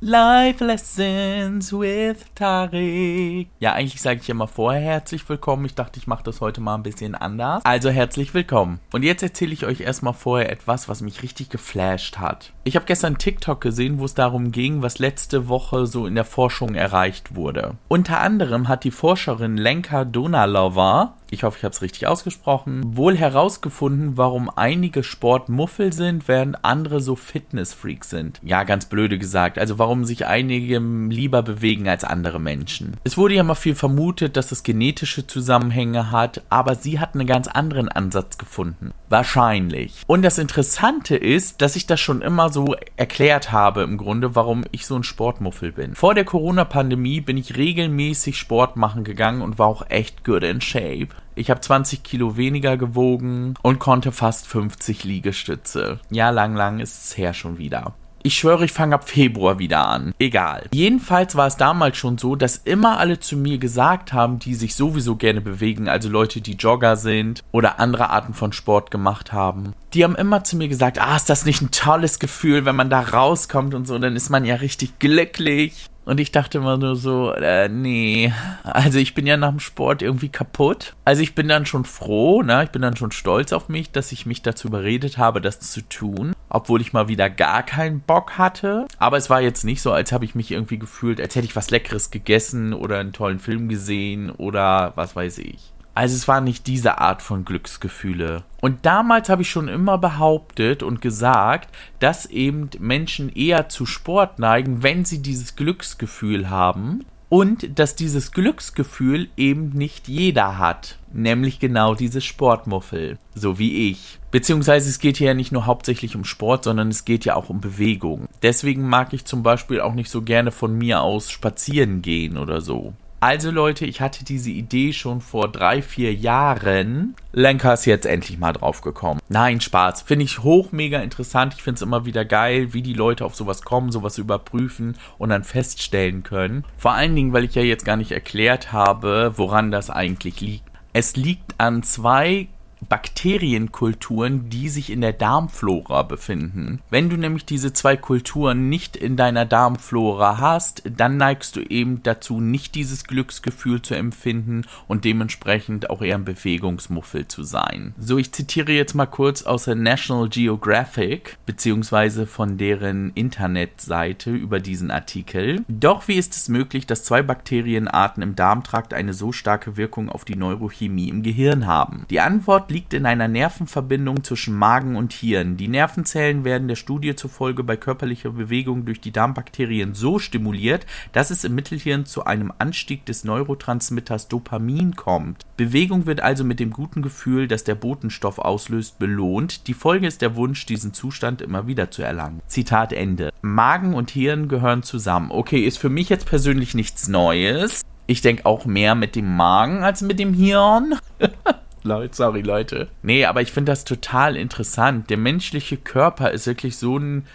Life Lessons with Tarek. Ja, eigentlich sage ich immer vorher herzlich willkommen. Ich dachte, ich mache das heute mal ein bisschen anders. Also herzlich willkommen. Und jetzt erzähle ich euch erstmal vorher etwas, was mich richtig geflasht hat. Ich habe gestern TikTok gesehen, wo es darum ging, was letzte Woche so in der Forschung erreicht wurde. Unter anderem hat die Forscherin Lenka Donalova ich hoffe, ich habe es richtig ausgesprochen, wohl herausgefunden, warum einige Sportmuffel sind, während andere so Fitnessfreaks sind. Ja, ganz blöde gesagt. Also warum sich einige lieber bewegen als andere Menschen. Es wurde ja mal viel vermutet, dass es genetische Zusammenhänge hat, aber sie hat einen ganz anderen Ansatz gefunden. Wahrscheinlich. Und das Interessante ist, dass ich das schon immer so erklärt habe im Grunde, warum ich so ein Sportmuffel bin. Vor der Corona-Pandemie bin ich regelmäßig Sport machen gegangen und war auch echt good in shape. Ich habe 20 Kilo weniger gewogen und konnte fast 50 Liegestütze. Ja, lang, lang ist es her schon wieder. Ich schwöre, ich fange ab Februar wieder an. Egal. Jedenfalls war es damals schon so, dass immer alle zu mir gesagt haben, die sich sowieso gerne bewegen, also Leute, die Jogger sind oder andere Arten von Sport gemacht haben. Die haben immer zu mir gesagt, ah, ist das nicht ein tolles Gefühl, wenn man da rauskommt und so, dann ist man ja richtig glücklich. Und ich dachte immer nur so, äh, nee. Also ich bin ja nach dem Sport irgendwie kaputt. Also ich bin dann schon froh, ne? Ich bin dann schon stolz auf mich, dass ich mich dazu überredet habe, das zu tun. Obwohl ich mal wieder gar keinen Bock hatte. Aber es war jetzt nicht so, als habe ich mich irgendwie gefühlt, als hätte ich was Leckeres gegessen oder einen tollen Film gesehen oder was weiß ich. Also es war nicht diese Art von Glücksgefühle. Und damals habe ich schon immer behauptet und gesagt, dass eben Menschen eher zu Sport neigen, wenn sie dieses Glücksgefühl haben. Und dass dieses Glücksgefühl eben nicht jeder hat. Nämlich genau dieses Sportmuffel. So wie ich. Beziehungsweise es geht hier ja nicht nur hauptsächlich um Sport, sondern es geht ja auch um Bewegung. Deswegen mag ich zum Beispiel auch nicht so gerne von mir aus spazieren gehen oder so. Also Leute, ich hatte diese Idee schon vor drei, vier Jahren. Lenker ist jetzt endlich mal drauf gekommen. Nein, Spaß. Finde ich hoch mega interessant. Ich finde es immer wieder geil, wie die Leute auf sowas kommen, sowas überprüfen und dann feststellen können. Vor allen Dingen, weil ich ja jetzt gar nicht erklärt habe, woran das eigentlich liegt. Es liegt an zwei Bakterienkulturen, die sich in der Darmflora befinden. Wenn du nämlich diese zwei Kulturen nicht in deiner Darmflora hast, dann neigst du eben dazu, nicht dieses Glücksgefühl zu empfinden und dementsprechend auch eher ein Bewegungsmuffel zu sein. So, ich zitiere jetzt mal kurz aus der National Geographic beziehungsweise von deren Internetseite über diesen Artikel. Doch wie ist es möglich, dass zwei Bakterienarten im Darmtrakt eine so starke Wirkung auf die Neurochemie im Gehirn haben? Die Antwort liegt in einer Nervenverbindung zwischen Magen und Hirn. Die Nervenzellen werden der Studie zufolge bei körperlicher Bewegung durch die Darmbakterien so stimuliert, dass es im Mittelhirn zu einem Anstieg des Neurotransmitters Dopamin kommt. Bewegung wird also mit dem guten Gefühl, das der Botenstoff auslöst, belohnt. Die Folge ist der Wunsch, diesen Zustand immer wieder zu erlangen. Zitat Ende. Magen und Hirn gehören zusammen. Okay, ist für mich jetzt persönlich nichts Neues. Ich denke auch mehr mit dem Magen als mit dem Hirn. Leute, sorry Leute. Nee, aber ich finde das total interessant. Der menschliche Körper ist wirklich so ein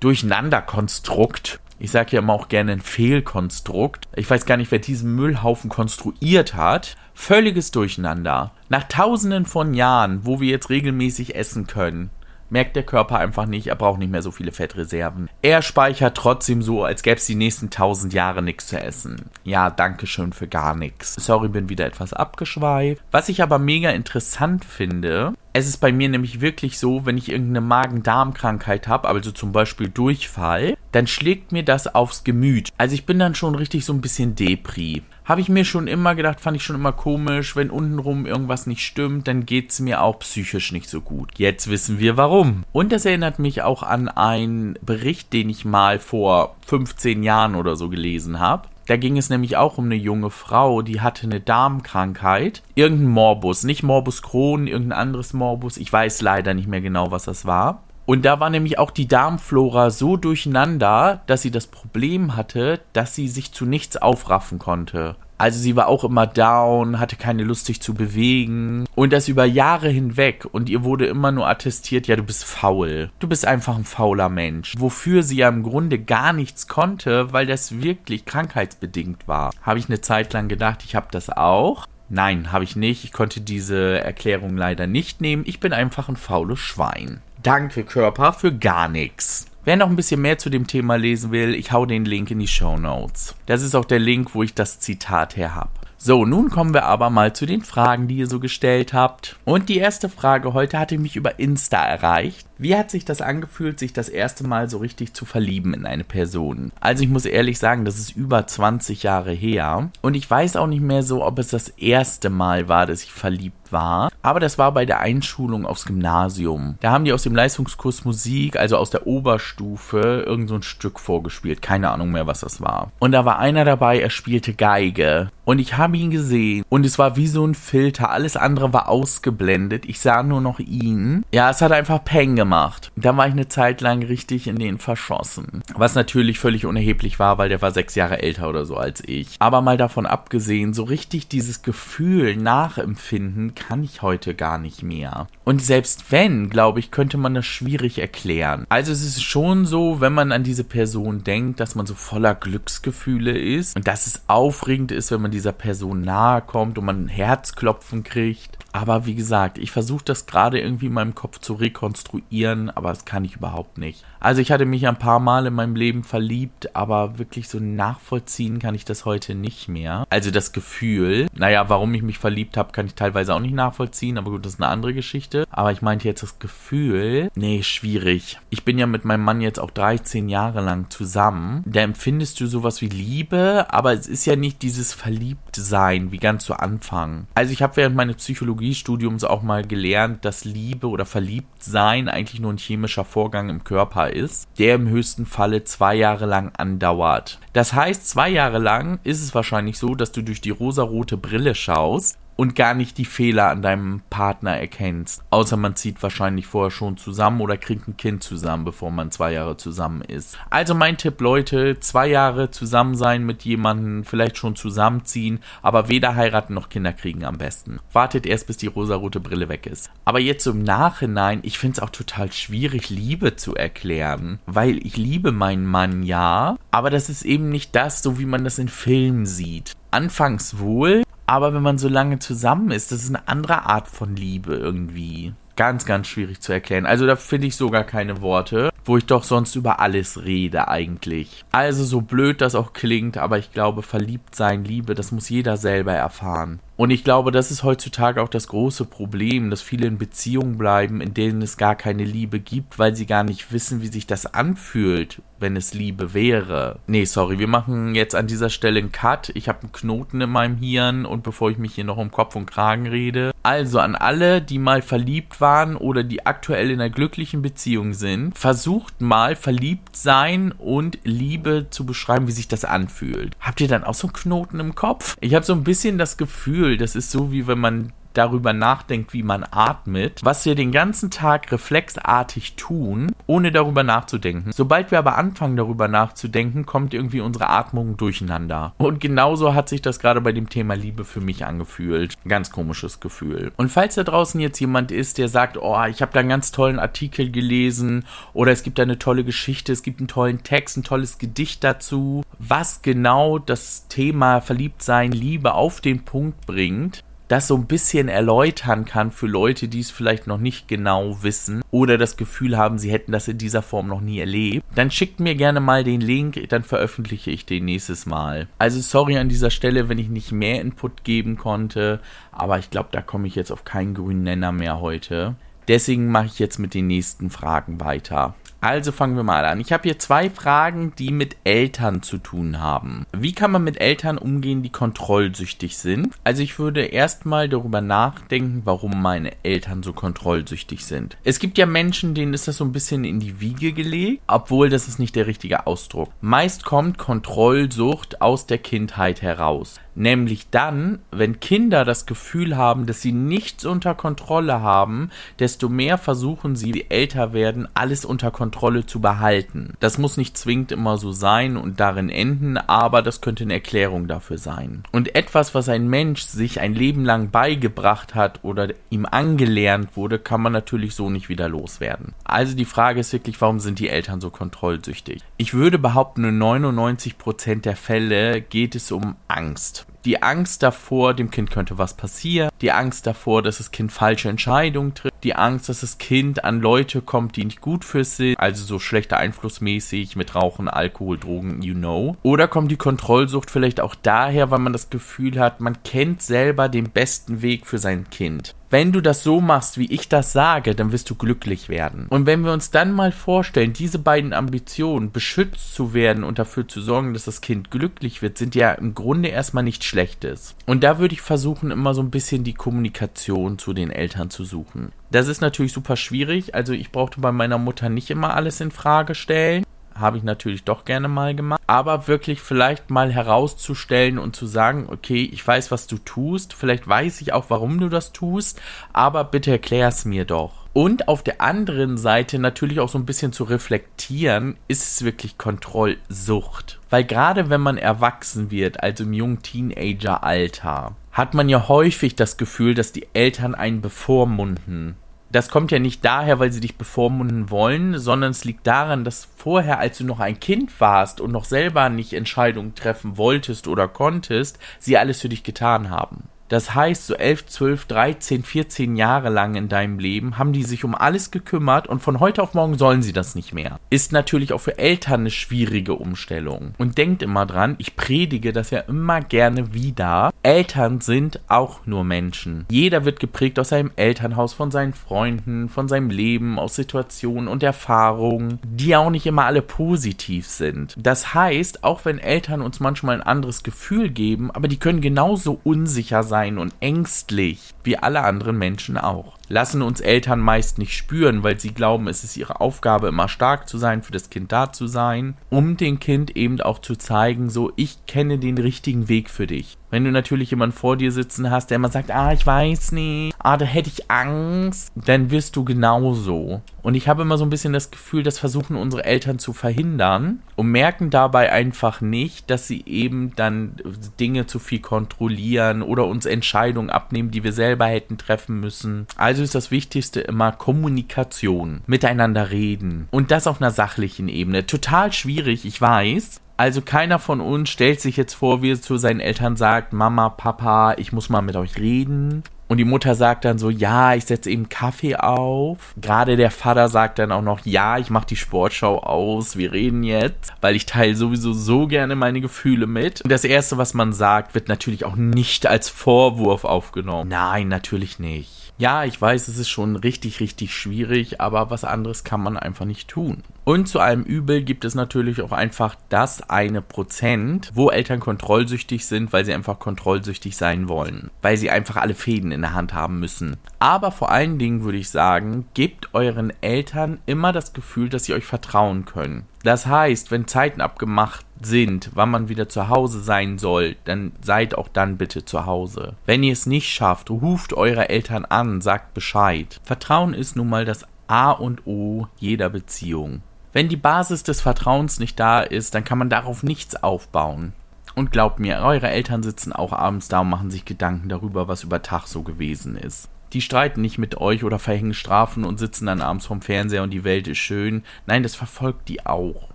Durcheinanderkonstrukt. Ich sage ja immer auch gerne ein Fehlkonstrukt. Ich weiß gar nicht, wer diesen Müllhaufen konstruiert hat. Völliges Durcheinander. Nach tausenden von Jahren, wo wir jetzt regelmäßig essen können, merkt der Körper einfach nicht, er braucht nicht mehr so viele Fettreserven. Er speichert trotzdem so, als gäbe es die nächsten tausend Jahre nichts zu essen. Ja, danke schön für gar nichts. Sorry, bin wieder etwas abgeschweift. Was ich aber mega interessant finde, es ist bei mir nämlich wirklich so, wenn ich irgendeine Magen-Darm-Krankheit habe, also zum Beispiel Durchfall, dann schlägt mir das aufs Gemüt. Also ich bin dann schon richtig so ein bisschen Depri. Habe ich mir schon immer gedacht, fand ich schon immer komisch, wenn untenrum irgendwas nicht stimmt, dann geht es mir auch psychisch nicht so gut. Jetzt wissen wir warum. Und das erinnert mich auch an einen Bericht, den ich mal vor 15 Jahren oder so gelesen habe. Da ging es nämlich auch um eine junge Frau, die hatte eine Darmkrankheit. Irgendein Morbus, nicht Morbus Crohn, irgendein anderes Morbus. Ich weiß leider nicht mehr genau, was das war. Und da war nämlich auch die Darmflora so durcheinander, dass sie das Problem hatte, dass sie sich zu nichts aufraffen konnte. Also sie war auch immer down, hatte keine Lust sich zu bewegen und das über Jahre hinweg und ihr wurde immer nur attestiert, ja du bist faul, du bist einfach ein fauler Mensch, wofür sie ja im Grunde gar nichts konnte, weil das wirklich krankheitsbedingt war. Habe ich eine Zeit lang gedacht, ich habe das auch. Nein, habe ich nicht. Ich konnte diese Erklärung leider nicht nehmen. Ich bin einfach ein faules Schwein. Danke Körper für gar nichts. Wer noch ein bisschen mehr zu dem Thema lesen will, ich hau den Link in die Show Notes. Das ist auch der Link, wo ich das Zitat her habe. So, nun kommen wir aber mal zu den Fragen, die ihr so gestellt habt. Und die erste Frage heute hatte mich über Insta erreicht. Wie hat sich das angefühlt, sich das erste Mal so richtig zu verlieben in eine Person? Also ich muss ehrlich sagen, das ist über 20 Jahre her. Und ich weiß auch nicht mehr so, ob es das erste Mal war, dass ich verliebt war. Aber das war bei der Einschulung aufs Gymnasium. Da haben die aus dem Leistungskurs Musik, also aus der Oberstufe, irgend so ein Stück vorgespielt. Keine Ahnung mehr, was das war. Und da war einer dabei, er spielte Geige. Und ich habe ihn gesehen. Und es war wie so ein Filter. Alles andere war ausgeblendet. Ich sah nur noch ihn. Ja, es hat einfach Peng gemacht gemacht. Da war ich eine Zeit lang richtig in den verschossen. Was natürlich völlig unerheblich war, weil der war sechs Jahre älter oder so als ich. Aber mal davon abgesehen, so richtig dieses Gefühl nachempfinden kann ich heute gar nicht mehr. Und selbst wenn, glaube ich, könnte man das schwierig erklären. Also es ist schon so, wenn man an diese Person denkt, dass man so voller Glücksgefühle ist und dass es aufregend ist, wenn man dieser Person nahe kommt und man ein Herzklopfen kriegt. Aber wie gesagt, ich versuche das gerade irgendwie in meinem Kopf zu rekonstruieren, aber das kann ich überhaupt nicht. Also ich hatte mich ein paar Mal in meinem Leben verliebt, aber wirklich so nachvollziehen kann ich das heute nicht mehr. Also das Gefühl, naja, warum ich mich verliebt habe, kann ich teilweise auch nicht nachvollziehen, aber gut, das ist eine andere Geschichte. Aber ich meinte jetzt das Gefühl, nee, schwierig. Ich bin ja mit meinem Mann jetzt auch 13 Jahre lang zusammen. Da empfindest du sowas wie Liebe, aber es ist ja nicht dieses Verliebtsein wie ganz zu Anfang. Also ich habe während meines Psychologiestudiums auch mal gelernt, dass Liebe oder Verliebtsein eigentlich nur ein chemischer Vorgang im Körper ist, der im höchsten Falle zwei Jahre lang andauert. Das heißt, zwei Jahre lang ist es wahrscheinlich so, dass du durch die rosarote Brille schaust und gar nicht die Fehler an deinem Partner erkennst. Außer man zieht wahrscheinlich vorher schon zusammen oder kriegt ein Kind zusammen, bevor man zwei Jahre zusammen ist. Also mein Tipp, Leute, zwei Jahre zusammen sein mit jemandem, vielleicht schon zusammenziehen, aber weder heiraten noch Kinder kriegen am besten. Wartet erst, bis die rosarote Brille weg ist. Aber jetzt im Nachhinein, ich finde es auch total schwierig, Liebe zu erklären, weil ich liebe meinen Mann ja, aber das ist eben nicht das, so wie man das in Filmen sieht. Anfangs wohl, aber wenn man so lange zusammen ist, das ist eine andere Art von Liebe irgendwie. Ganz, ganz schwierig zu erklären. Also da finde ich sogar keine Worte, wo ich doch sonst über alles rede eigentlich. Also so blöd das auch klingt, aber ich glaube, verliebt sein, Liebe, das muss jeder selber erfahren. Und ich glaube, das ist heutzutage auch das große Problem, dass viele in Beziehungen bleiben, in denen es gar keine Liebe gibt, weil sie gar nicht wissen, wie sich das anfühlt, wenn es Liebe wäre. Nee, sorry, wir machen jetzt an dieser Stelle einen Cut. Ich habe einen Knoten in meinem Hirn und bevor ich mich hier noch um Kopf und Kragen rede. Also an alle, die mal verliebt waren oder die aktuell in einer glücklichen Beziehung sind, versucht mal verliebt sein und Liebe zu beschreiben, wie sich das anfühlt. Habt ihr dann auch so einen Knoten im Kopf? Ich habe so ein bisschen das Gefühl, Gefühl. Das ist so, wie wenn man darüber nachdenkt, wie man atmet, was wir den ganzen Tag reflexartig tun, ohne darüber nachzudenken. Sobald wir aber anfangen, darüber nachzudenken, kommt irgendwie unsere Atmung durcheinander. Und genauso hat sich das gerade bei dem Thema Liebe für mich angefühlt. Ganz komisches Gefühl. Und falls da draußen jetzt jemand ist, der sagt, oh, ich habe da einen ganz tollen Artikel gelesen oder es gibt da eine tolle Geschichte, es gibt einen tollen Text, ein tolles Gedicht dazu, was genau das Thema Verliebtsein, Liebe auf den Punkt bringt, das so ein bisschen erläutern kann für Leute, die es vielleicht noch nicht genau wissen oder das Gefühl haben, sie hätten das in dieser Form noch nie erlebt, dann schickt mir gerne mal den Link, dann veröffentliche ich den nächstes Mal. Also sorry an dieser Stelle, wenn ich nicht mehr Input geben konnte, aber ich glaube, da komme ich jetzt auf keinen grünen Nenner mehr heute. Deswegen mache ich jetzt mit den nächsten Fragen weiter. Also fangen wir mal an. Ich habe hier zwei Fragen, die mit Eltern zu tun haben. Wie kann man mit Eltern umgehen, die kontrollsüchtig sind? Also ich würde erstmal darüber nachdenken, warum meine Eltern so kontrollsüchtig sind. Es gibt ja Menschen, denen ist das so ein bisschen in die Wiege gelegt, obwohl das ist nicht der richtige Ausdruck. Meist kommt Kontrollsucht aus der Kindheit heraus. Nämlich dann, wenn Kinder das Gefühl haben, dass sie nichts unter Kontrolle haben, desto mehr versuchen sie, die älter werden, alles unter Kontrolle zu behalten. Das muss nicht zwingend immer so sein und darin enden, aber das könnte eine Erklärung dafür sein. Und etwas, was ein Mensch sich ein Leben lang beigebracht hat oder ihm angelernt wurde, kann man natürlich so nicht wieder loswerden. Also die Frage ist wirklich, warum sind die Eltern so kontrollsüchtig? Ich würde behaupten, in 99% der Fälle geht es um Angst. Die Angst davor, dem Kind könnte was passieren, die Angst davor, dass das Kind falsche Entscheidungen trifft, die Angst, dass das Kind an Leute kommt, die nicht gut für es sind, also so schlechter einflussmäßig mit Rauchen, Alkohol, Drogen, you know. Oder kommt die Kontrollsucht vielleicht auch daher, weil man das Gefühl hat, man kennt selber den besten Weg für sein Kind wenn du das so machst, wie ich das sage, dann wirst du glücklich werden. Und wenn wir uns dann mal vorstellen, diese beiden Ambitionen, beschützt zu werden und dafür zu sorgen, dass das Kind glücklich wird, sind ja im Grunde erstmal nichts Schlechtes. Und da würde ich versuchen, immer so ein bisschen die Kommunikation zu den Eltern zu suchen. Das ist natürlich super schwierig. Also ich brauchte bei meiner Mutter nicht immer alles in Frage stellen habe ich natürlich doch gerne mal gemacht. Aber wirklich vielleicht mal herauszustellen und zu sagen, okay, ich weiß, was du tust, vielleicht weiß ich auch, warum du das tust, aber bitte erklär es mir doch. Und auf der anderen Seite natürlich auch so ein bisschen zu reflektieren, ist es wirklich Kontrollsucht. Weil gerade wenn man erwachsen wird, also im jungen Teenager-Alter, hat man ja häufig das Gefühl, dass die Eltern einen bevormunden das kommt ja nicht daher, weil sie dich bevormunden wollen, sondern es liegt daran, dass vorher, als du noch ein Kind warst und noch selber nicht Entscheidungen treffen wolltest oder konntest, sie alles für dich getan haben. Das heißt, so 11, 12, 13, 14 Jahre lang in deinem Leben haben die sich um alles gekümmert und von heute auf morgen sollen sie das nicht mehr. Ist natürlich auch für Eltern eine schwierige Umstellung. Und denkt immer dran, ich predige das ja immer gerne wieder. Eltern sind auch nur Menschen. Jeder wird geprägt aus seinem Elternhaus, von seinen Freunden, von seinem Leben, aus Situationen und Erfahrungen, die auch nicht immer alle positiv sind. Das heißt, auch wenn Eltern uns manchmal ein anderes Gefühl geben, aber die können genauso unsicher sein sein und ängstlich, wie alle anderen Menschen auch lassen uns Eltern meist nicht spüren, weil sie glauben, es ist ihre Aufgabe, immer stark zu sein, für das Kind da zu sein, um dem Kind eben auch zu zeigen, so, ich kenne den richtigen Weg für dich. Wenn du natürlich jemanden vor dir sitzen hast, der immer sagt, ah, ich weiß nicht, ah, da hätte ich Angst, dann wirst du genauso. Und ich habe immer so ein bisschen das Gefühl, das versuchen unsere Eltern zu verhindern und merken dabei einfach nicht, dass sie eben dann Dinge zu viel kontrollieren oder uns Entscheidungen abnehmen, die wir selber hätten treffen müssen. Also also ist das Wichtigste immer Kommunikation, miteinander reden und das auf einer sachlichen Ebene. Total schwierig, ich weiß. Also keiner von uns stellt sich jetzt vor, wie er zu seinen Eltern sagt, Mama, Papa, ich muss mal mit euch reden. Und die Mutter sagt dann so, ja, ich setze eben Kaffee auf. Gerade der Vater sagt dann auch noch, ja, ich mache die Sportschau aus, wir reden jetzt, weil ich teile sowieso so gerne meine Gefühle mit. Und das Erste, was man sagt, wird natürlich auch nicht als Vorwurf aufgenommen. Nein, natürlich nicht. Ja, ich weiß, es ist schon richtig, richtig schwierig, aber was anderes kann man einfach nicht tun. Und zu allem Übel gibt es natürlich auch einfach das eine Prozent, wo Eltern kontrollsüchtig sind, weil sie einfach kontrollsüchtig sein wollen, weil sie einfach alle Fäden in der Hand haben müssen. Aber vor allen Dingen würde ich sagen, gebt euren Eltern immer das Gefühl, dass sie euch vertrauen können. Das heißt, wenn Zeiten abgemacht sind, wann man wieder zu Hause sein soll, dann seid auch dann bitte zu Hause. Wenn ihr es nicht schafft, ruft eure Eltern an, sagt Bescheid. Vertrauen ist nun mal das A und O jeder Beziehung. Wenn die Basis des Vertrauens nicht da ist, dann kann man darauf nichts aufbauen. Und glaubt mir, eure Eltern sitzen auch abends da und machen sich Gedanken darüber, was über Tag so gewesen ist. Die streiten nicht mit euch oder verhängen Strafen und sitzen dann abends vorm Fernseher und die Welt ist schön. Nein, das verfolgt die auch.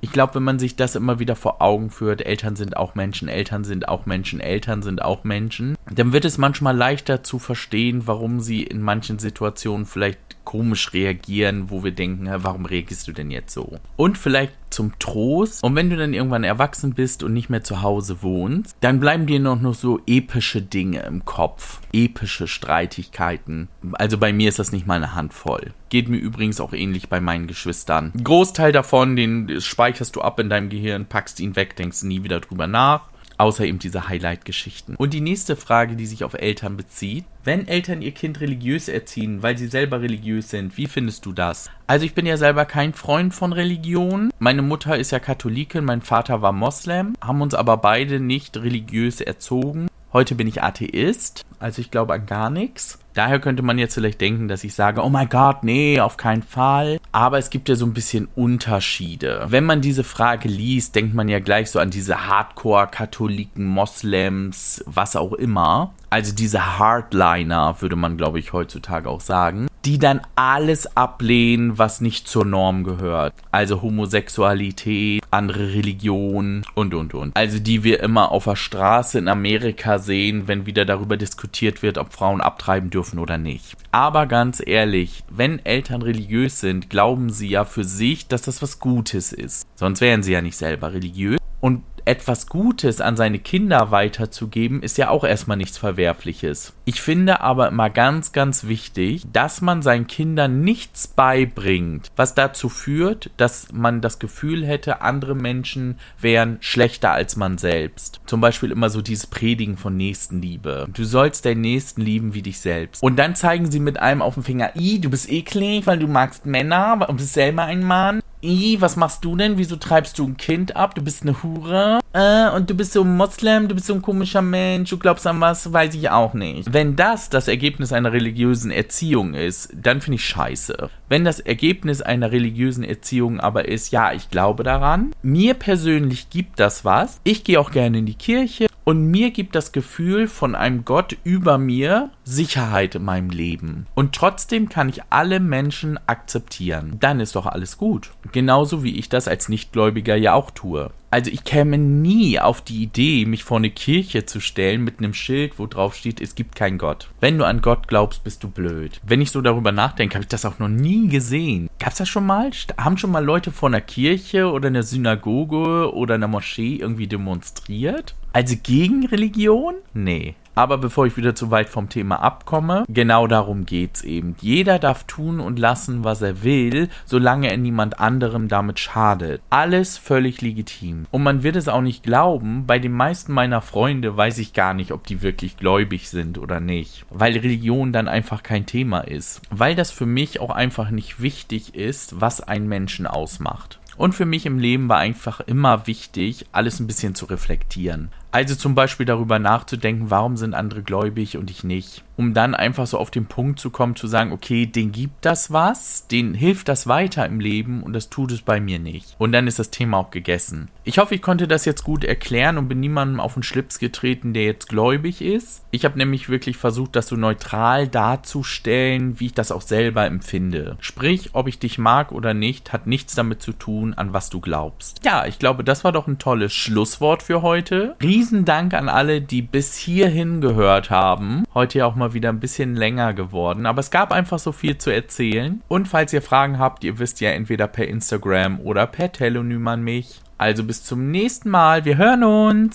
Ich glaube, wenn man sich das immer wieder vor Augen führt, Eltern sind auch Menschen, Eltern sind auch Menschen, Eltern sind auch Menschen, dann wird es manchmal leichter zu verstehen, warum sie in manchen Situationen vielleicht komisch reagieren, wo wir denken, warum reagierst du denn jetzt so? Und vielleicht zum Trost. Und wenn du dann irgendwann erwachsen bist und nicht mehr zu Hause wohnst, dann bleiben dir noch, noch so epische Dinge im Kopf. Epische Streitigkeiten. Also bei mir ist das nicht mal eine Handvoll. Geht mir übrigens auch ähnlich bei meinen Geschwistern. Großteil davon, den speicherst du ab in deinem Gehirn, packst ihn weg, denkst nie wieder drüber nach. Außer eben diese Highlight-Geschichten. Und die nächste Frage, die sich auf Eltern bezieht. Wenn Eltern ihr Kind religiös erziehen, weil sie selber religiös sind, wie findest du das? Also ich bin ja selber kein Freund von Religion. Meine Mutter ist ja Katholikin, mein Vater war Moslem, haben uns aber beide nicht religiös erzogen. Heute bin ich Atheist, also ich glaube an gar nichts. Daher könnte man jetzt vielleicht denken, dass ich sage, oh mein Gott, nee, auf keinen Fall. Aber es gibt ja so ein bisschen Unterschiede. Wenn man diese Frage liest, denkt man ja gleich so an diese Hardcore-Katholiken, Moslems, was auch immer. Also diese Hardliner, würde man, glaube ich, heutzutage auch sagen die dann alles ablehnen, was nicht zur Norm gehört. Also Homosexualität, andere Religionen und, und, und. Also die wir immer auf der Straße in Amerika sehen, wenn wieder darüber diskutiert wird, ob Frauen abtreiben dürfen dürfen oder nicht. Aber ganz ehrlich, wenn Eltern religiös sind, glauben sie ja für sich, dass das was Gutes ist. Sonst wären sie ja nicht selber religiös. Und etwas Gutes an seine Kinder weiterzugeben, ist ja auch erstmal nichts Verwerfliches. Ich finde aber immer ganz, ganz wichtig, dass man seinen Kindern nichts beibringt, was dazu führt, dass man das Gefühl hätte, andere Menschen wären schlechter als man selbst. Zum Beispiel immer so dieses Predigen von Nächstenliebe. Du sollst deinen Nächsten lieben wie dich selbst. Und dann zeigen sie mit einem auf dem Finger, i, du bist eklig, weil du magst Männer und bist selber ein Mann. I, was machst du denn? Wieso treibst du ein Kind ab? Du bist eine Hure. Äh, und du bist so ein Moslem, du bist so ein komischer Mensch, du glaubst an was, weiß ich auch nicht. Wenn das das Ergebnis einer religiösen Erziehung ist, dann finde ich scheiße. Wenn das Ergebnis einer religiösen Erziehung aber ist, ja, ich glaube daran, mir persönlich gibt das was, ich gehe auch gerne in die Kirche, und mir gibt das Gefühl von einem Gott über mir Sicherheit in meinem Leben. Und trotzdem kann ich alle Menschen akzeptieren. Dann ist doch alles gut. Genauso wie ich das als Nichtgläubiger ja auch tue. Also ich käme nie auf die Idee, mich vor eine Kirche zu stellen mit einem Schild, wo drauf steht, es gibt keinen Gott. Wenn du an Gott glaubst, bist du blöd. Wenn ich so darüber nachdenke, habe ich das auch noch nie gesehen. Gab's das schon mal? Haben schon mal Leute vor einer Kirche oder einer Synagoge oder einer Moschee irgendwie demonstriert? Also gegen Religion? Nee. Aber bevor ich wieder zu weit vom Thema abkomme, genau darum geht's eben. Jeder darf tun und lassen, was er will, solange er niemand anderem damit schadet. Alles völlig legitim. Und man wird es auch nicht glauben, bei den meisten meiner Freunde weiß ich gar nicht, ob die wirklich gläubig sind oder nicht. Weil Religion dann einfach kein Thema ist. Weil das für mich auch einfach nicht wichtig ist, was einen Menschen ausmacht. Und für mich im Leben war einfach immer wichtig, alles ein bisschen zu reflektieren. Also zum Beispiel darüber nachzudenken, warum sind andere gläubig und ich nicht. Um dann einfach so auf den Punkt zu kommen, zu sagen, okay, den gibt das was, den hilft das weiter im Leben und das tut es bei mir nicht. Und dann ist das Thema auch gegessen. Ich hoffe, ich konnte das jetzt gut erklären und bin niemandem auf den Schlips getreten, der jetzt gläubig ist. Ich habe nämlich wirklich versucht, das so neutral darzustellen, wie ich das auch selber empfinde. Sprich, ob ich dich mag oder nicht, hat nichts damit zu tun, an was du glaubst. Ja, ich glaube, das war doch ein tolles Schlusswort für heute. Riesen riesen Dank an alle, die bis hierhin gehört haben. Heute ja auch mal wieder ein bisschen länger geworden, aber es gab einfach so viel zu erzählen. Und falls ihr Fragen habt, ihr wisst ja entweder per Instagram oder per Telonym an mich. Also bis zum nächsten Mal. Wir hören uns.